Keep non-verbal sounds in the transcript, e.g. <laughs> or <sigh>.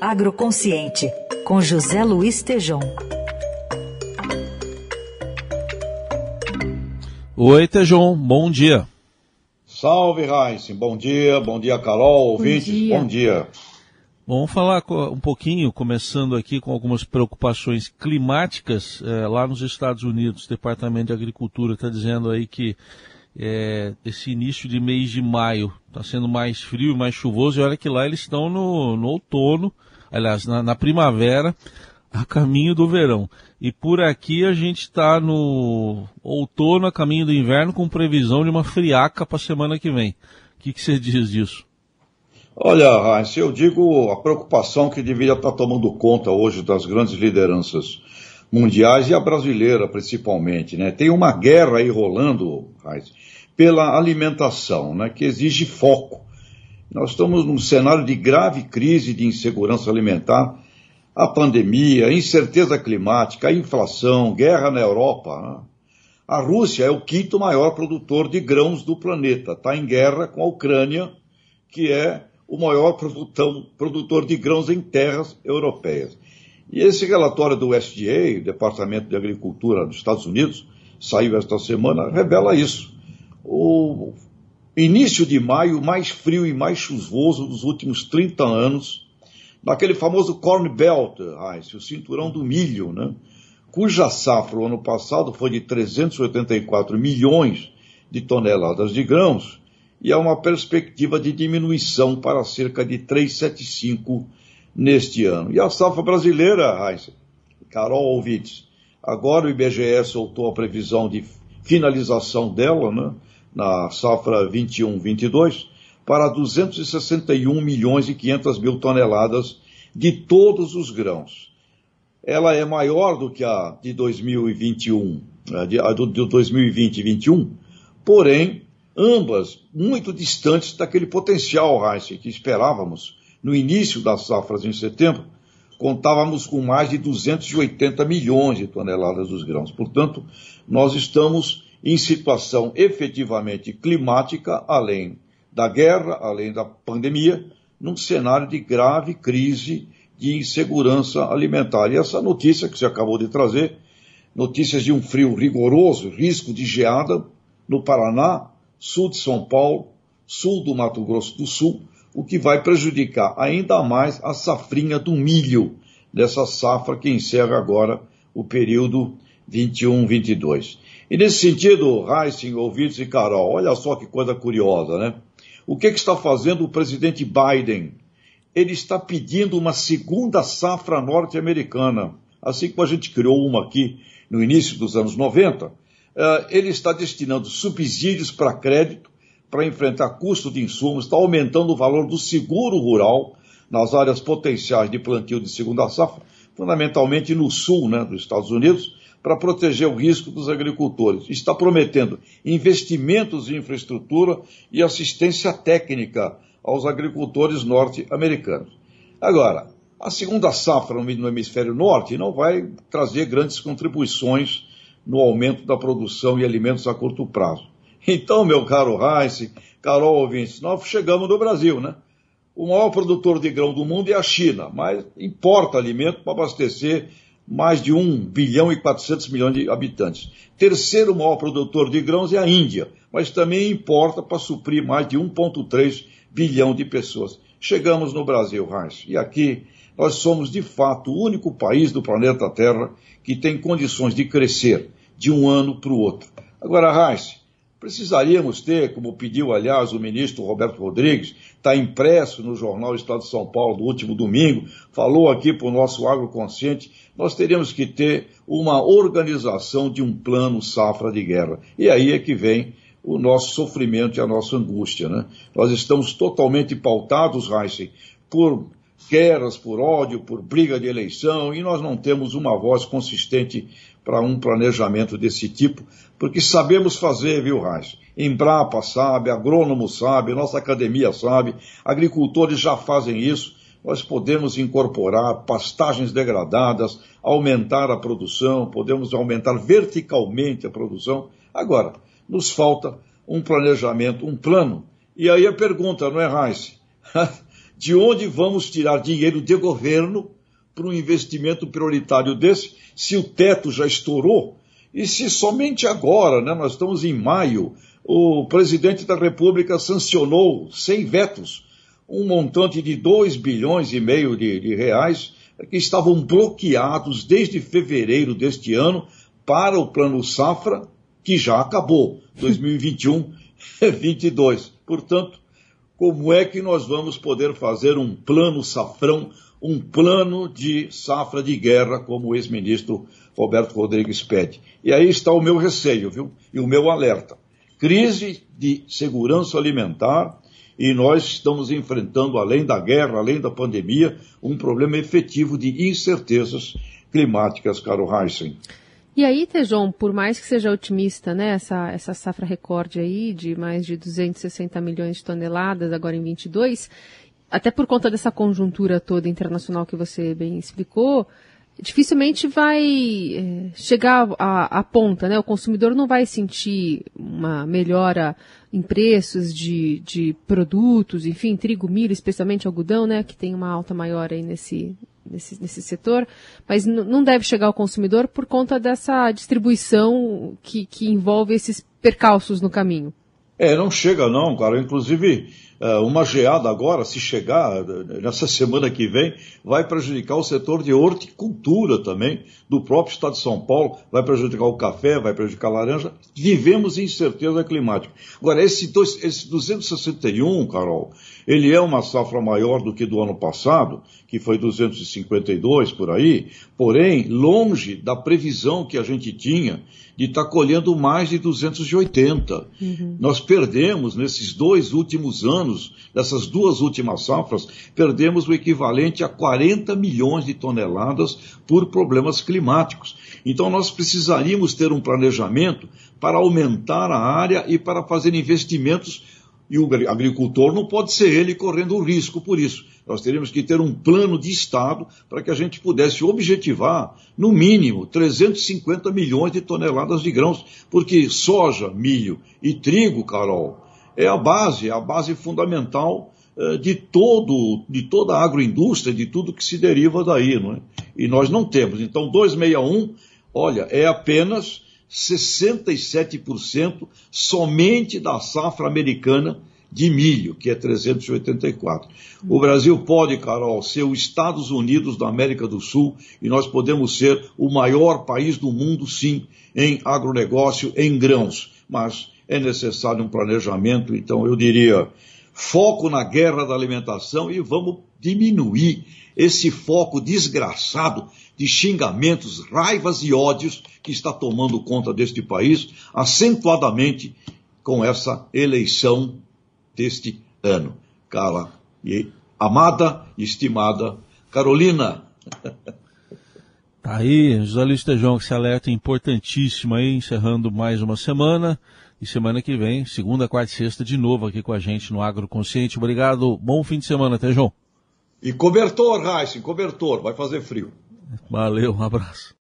Agroconsciente, com José Luiz Tejom. Oi, Tejom, bom dia. Salve, Raíssa. Bom dia, bom dia, Carol, ouvintes, bom dia. Bom dia. Vamos falar um pouquinho, começando aqui com algumas preocupações climáticas é, lá nos Estados Unidos. O Departamento de Agricultura está dizendo aí que é, esse início de mês de maio está sendo mais frio e mais chuvoso. E olha que lá eles estão no, no outono, aliás, na, na primavera, a caminho do verão. E por aqui a gente está no outono, a caminho do inverno, com previsão de uma friaca para a semana que vem. O que, que você diz disso? Olha, Heinz, eu digo a preocupação que deveria estar tá tomando conta hoje das grandes lideranças mundiais e a brasileira principalmente, né? Tem uma guerra aí rolando, Heinz, pela alimentação, né? Que exige foco. Nós estamos num cenário de grave crise de insegurança alimentar a pandemia, a incerteza climática, a inflação, guerra na Europa. Né? A Rússia é o quinto maior produtor de grãos do planeta, está em guerra com a Ucrânia, que é o maior produtor de grãos em terras europeias. E esse relatório do USDA, Departamento de Agricultura dos Estados Unidos, saiu esta semana, revela isso. O início de maio mais frio e mais chuvoso dos últimos 30 anos, naquele famoso Corn Belt, o cinturão do milho, né? cuja safra o ano passado foi de 384 milhões de toneladas de grãos, e há uma perspectiva de diminuição para cerca de 375 neste ano. E a safra brasileira, Raíssa, Carol ouvintes, agora o IBGE soltou a previsão de finalização dela, né, na safra 21-22, para 261 milhões e 500 mil toneladas de todos os grãos. Ela é maior do que a de 2021, a do, de 2020 e 2021, porém, ambas muito distantes daquele potencial, Heinz, que esperávamos no início das safras em setembro, contávamos com mais de 280 milhões de toneladas dos grãos. Portanto, nós estamos em situação efetivamente climática, além da guerra, além da pandemia, num cenário de grave crise de insegurança alimentar. E essa notícia que você acabou de trazer, notícias de um frio rigoroso, risco de geada no Paraná, sul de São Paulo, sul do Mato Grosso do Sul, o que vai prejudicar ainda mais a safrinha do milho, dessa safra que encerra agora o período 21-22. E nesse sentido, Heissing, ouvintes e Carol, olha só que coisa curiosa, né? O que, que está fazendo o presidente Biden? Ele está pedindo uma segunda safra norte-americana. Assim como a gente criou uma aqui no início dos anos 90, eh, ele está destinando subsídios para crédito para enfrentar custo de insumos, está aumentando o valor do seguro rural nas áreas potenciais de plantio de segunda safra, fundamentalmente no sul né, dos Estados Unidos, para proteger o risco dos agricultores. Está prometendo investimentos em infraestrutura e assistência técnica aos agricultores norte-americanos. Agora, a segunda safra no hemisfério norte não vai trazer grandes contribuições no aumento da produção e alimentos a curto prazo. Então, meu caro Heinz, Carol ouvintes, nós chegamos no Brasil, né? O maior produtor de grão do mundo é a China, mas importa alimento para abastecer mais de 1 bilhão e 400 milhões de habitantes. Terceiro maior produtor de grãos é a Índia, mas também importa para suprir mais de 1,3 bilhão de pessoas. Chegamos no Brasil, Hans, e aqui nós somos de fato o único país do planeta Terra que tem condições de crescer de um ano para o outro. Agora, Hans, Precisaríamos ter, como pediu, aliás, o ministro Roberto Rodrigues, está impresso no jornal Estado de São Paulo do último domingo, falou aqui para o nosso agroconsciente, nós teríamos que ter uma organização de um plano safra de guerra. E aí é que vem o nosso sofrimento e a nossa angústia. Né? Nós estamos totalmente pautados, Heisen, por guerras, por ódio, por briga de eleição, e nós não temos uma voz consistente para um planejamento desse tipo, porque sabemos fazer, viu, Reis? Embrapa sabe, agrônomo sabe, nossa academia sabe, agricultores já fazem isso. Nós podemos incorporar pastagens degradadas, aumentar a produção, podemos aumentar verticalmente a produção. Agora, nos falta um planejamento, um plano. E aí a pergunta, não é, Reis? <laughs> de onde vamos tirar dinheiro de governo para um investimento prioritário desse, se o teto já estourou e se somente agora, né, nós estamos em maio, o presidente da República sancionou, sem vetos, um montante de 2 bilhões e meio de, de reais que estavam bloqueados desde fevereiro deste ano para o Plano Safra, que já acabou, 2021-22. <laughs> Portanto, como é que nós vamos poder fazer um plano safrão, um plano de safra de guerra, como o ex-ministro Roberto Rodrigues pede? E aí está o meu receio, viu? E o meu alerta. Crise de segurança alimentar, e nós estamos enfrentando, além da guerra, além da pandemia, um problema efetivo de incertezas climáticas, Caro Heisen. E aí, Tejon, por mais que seja otimista, né, essa, essa safra recorde aí de mais de 260 milhões de toneladas agora em 22, até por conta dessa conjuntura toda internacional que você bem explicou, dificilmente vai é, chegar à, à, ponta, né? O consumidor não vai sentir uma melhora em preços de, de produtos, enfim, trigo, milho, especialmente algodão, né? Que tem uma alta maior aí nesse, nesse, nesse setor, mas não deve chegar ao consumidor por conta dessa distribuição que, que envolve esses percalços no caminho. É, não chega não, cara. Inclusive, uma geada agora, se chegar nessa semana que vem, vai prejudicar o setor de horticultura também, do próprio estado de São Paulo, vai prejudicar o café, vai prejudicar a laranja. Vivemos incerteza climática. Agora, esse, esse 261, Carol, ele é uma safra maior do que do ano passado, que foi 252 por aí, porém, longe da previsão que a gente tinha de estar tá colhendo mais de 280. Uhum. Nós perdemos, nesses dois últimos anos, dessas duas últimas safras, perdemos o equivalente a 40 milhões de toneladas por problemas climáticos. Então, nós precisaríamos ter um planejamento para aumentar a área e para fazer investimentos e o agricultor não pode ser ele correndo o risco por isso. Nós teríamos que ter um plano de Estado para que a gente pudesse objetivar, no mínimo, 350 milhões de toneladas de grãos, porque soja, milho e trigo, Carol, é a base, é a base fundamental eh, de, todo, de toda a agroindústria, de tudo que se deriva daí, não é? E nós não temos. Então, 261, olha, é apenas 67% somente da safra americana de milho, que é 384. O Brasil pode, Carol, ser os Estados Unidos da América do Sul e nós podemos ser o maior país do mundo, sim, em agronegócio, em grãos. Mas é necessário um planejamento, então eu diria, foco na guerra da alimentação e vamos diminuir esse foco desgraçado de xingamentos, raivas e ódios que está tomando conta deste país, acentuadamente com essa eleição deste ano. Cara, e amada estimada Carolina. <laughs> Tá aí, José Luiz Tejão, que se alerta importantíssimo aí, encerrando mais uma semana. E semana que vem, segunda, quarta e sexta, de novo aqui com a gente no Agroconsciente. Obrigado, bom fim de semana, Tejão. E cobertor, Raíssa, cobertor, vai fazer frio. Valeu, um abraço.